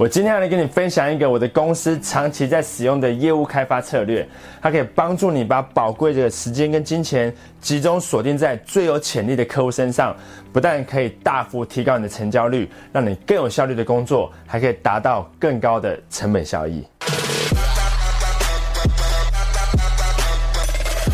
我今天要来跟你分享一个我的公司长期在使用的业务开发策略，它可以帮助你把宝贵的时间跟金钱集中锁定在最有潜力的客户身上，不但可以大幅提高你的成交率，让你更有效率的工作，还可以达到更高的成本效益。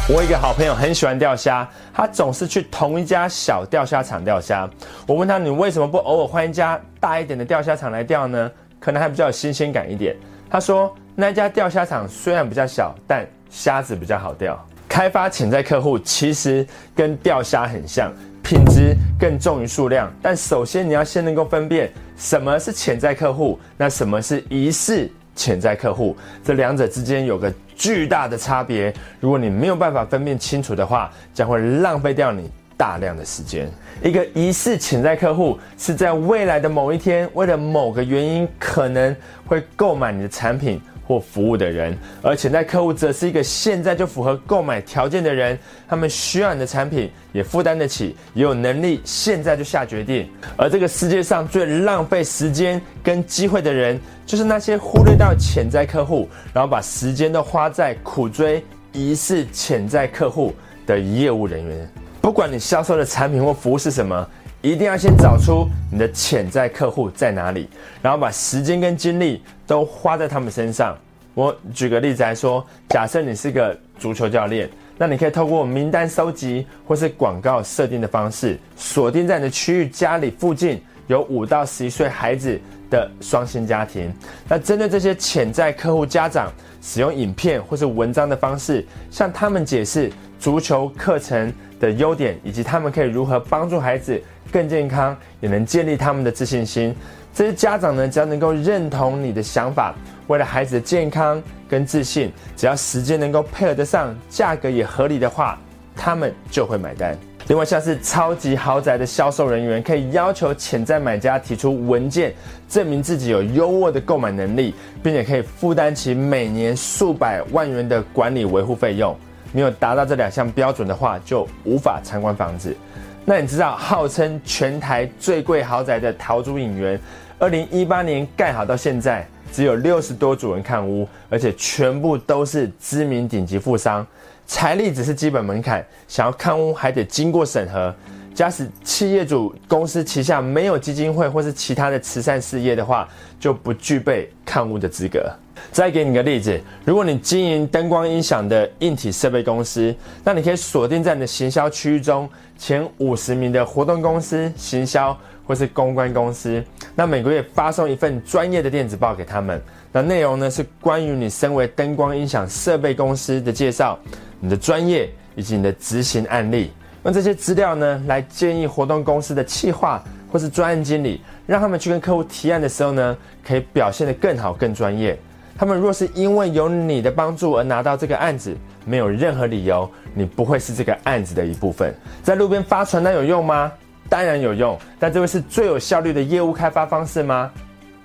我一个好朋友很喜欢钓虾，他总是去同一家小钓虾场钓虾。我问他：“你为什么不偶尔换一家大一点的钓虾场来钓呢？可能还比较有新鲜感一点。”他说：“那家钓虾场虽然比较小，但虾子比较好钓。开发潜在客户其实跟钓虾很像，品质更重于数量。但首先你要先能够分辨什么是潜在客户，那什么是疑似。”潜在客户，这两者之间有个巨大的差别。如果你没有办法分辨清楚的话，将会浪费掉你大量的时间。一个疑似潜在客户是在未来的某一天，为了某个原因可能会购买你的产品。或服务的人，而潜在客户则是一个现在就符合购买条件的人，他们需要你的产品，也负担得起，也有能力现在就下决定。而这个世界上最浪费时间跟机会的人，就是那些忽略到潜在客户，然后把时间都花在苦追疑似潜在客户的业务人员。不管你销售的产品或服务是什么。一定要先找出你的潜在客户在哪里，然后把时间跟精力都花在他们身上。我举个例子来说，假设你是个足球教练，那你可以透过名单收集或是广告设定的方式，锁定在你的区域家里附近有五到十一岁孩子的双薪家庭。那针对这些潜在客户家长，使用影片或是文章的方式，向他们解释足球课程的优点，以及他们可以如何帮助孩子。更健康，也能建立他们的自信心。这些家长呢，只要能够认同你的想法，为了孩子的健康跟自信，只要时间能够配合得上，价格也合理的话，他们就会买单。另外，像是超级豪宅的销售人员，可以要求潜在买家提出文件，证明自己有优渥的购买能力，并且可以负担起每年数百万元的管理维护费用。没有达到这两项标准的话，就无法参观房子。那你知道，号称全台最贵豪宅的桃竹影园，二零一八年盖好到现在，只有六十多组人看屋，而且全部都是知名顶级富商，财力只是基本门槛，想要看屋还得经过审核。假使企业主公司旗下没有基金会或是其他的慈善事业的话，就不具备看屋的资格。再给你个例子，如果你经营灯光音响的硬体设备公司，那你可以锁定在你的行销区域中前五十名的活动公司、行销或是公关公司，那每个月发送一份专业的电子报给他们，那内容呢是关于你身为灯光音响设备公司的介绍、你的专业以及你的执行案例，用这些资料呢来建议活动公司的企划或是专案经理，让他们去跟客户提案的时候呢，可以表现得更好、更专业。他们若是因为有你的帮助而拿到这个案子，没有任何理由，你不会是这个案子的一部分。在路边发传单有用吗？当然有用，但这会是最有效率的业务开发方式吗？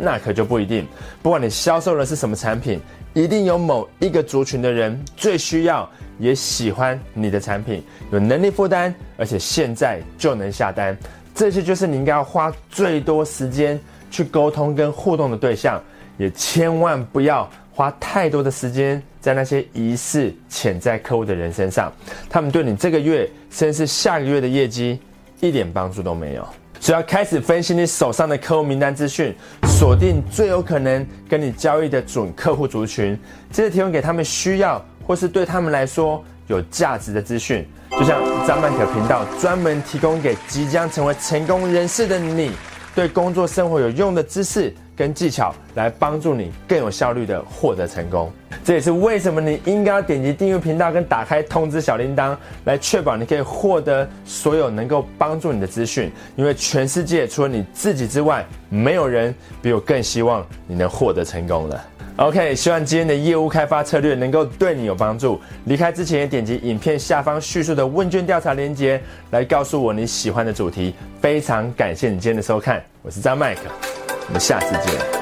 那可就不一定。不管你销售的是什么产品，一定有某一个族群的人最需要也喜欢你的产品，有能力负担，而且现在就能下单。这些就是你应该要花最多时间去沟通跟互动的对象。也千万不要花太多的时间在那些疑似潜在客户的人身上，他们对你这个月甚至下个月的业绩一点帮助都没有。只要开始分析你手上的客户名单资讯，锁定最有可能跟你交易的准客户族群，接着提供给他们需要或是对他们来说有价值的资讯。就像张曼可频道专门提供给即将成为成功人士的你，对工作生活有用的知识。跟技巧来帮助你更有效率的获得成功，这也是为什么你应该要点击订阅频道跟打开通知小铃铛，来确保你可以获得所有能够帮助你的资讯。因为全世界除了你自己之外，没有人比我更希望你能获得成功了。OK，希望今天的业务开发策略能够对你有帮助。离开之前，点击影片下方叙述的问卷调查链接，来告诉我你喜欢的主题。非常感谢你今天的收看，我是张麦克。我们下次见。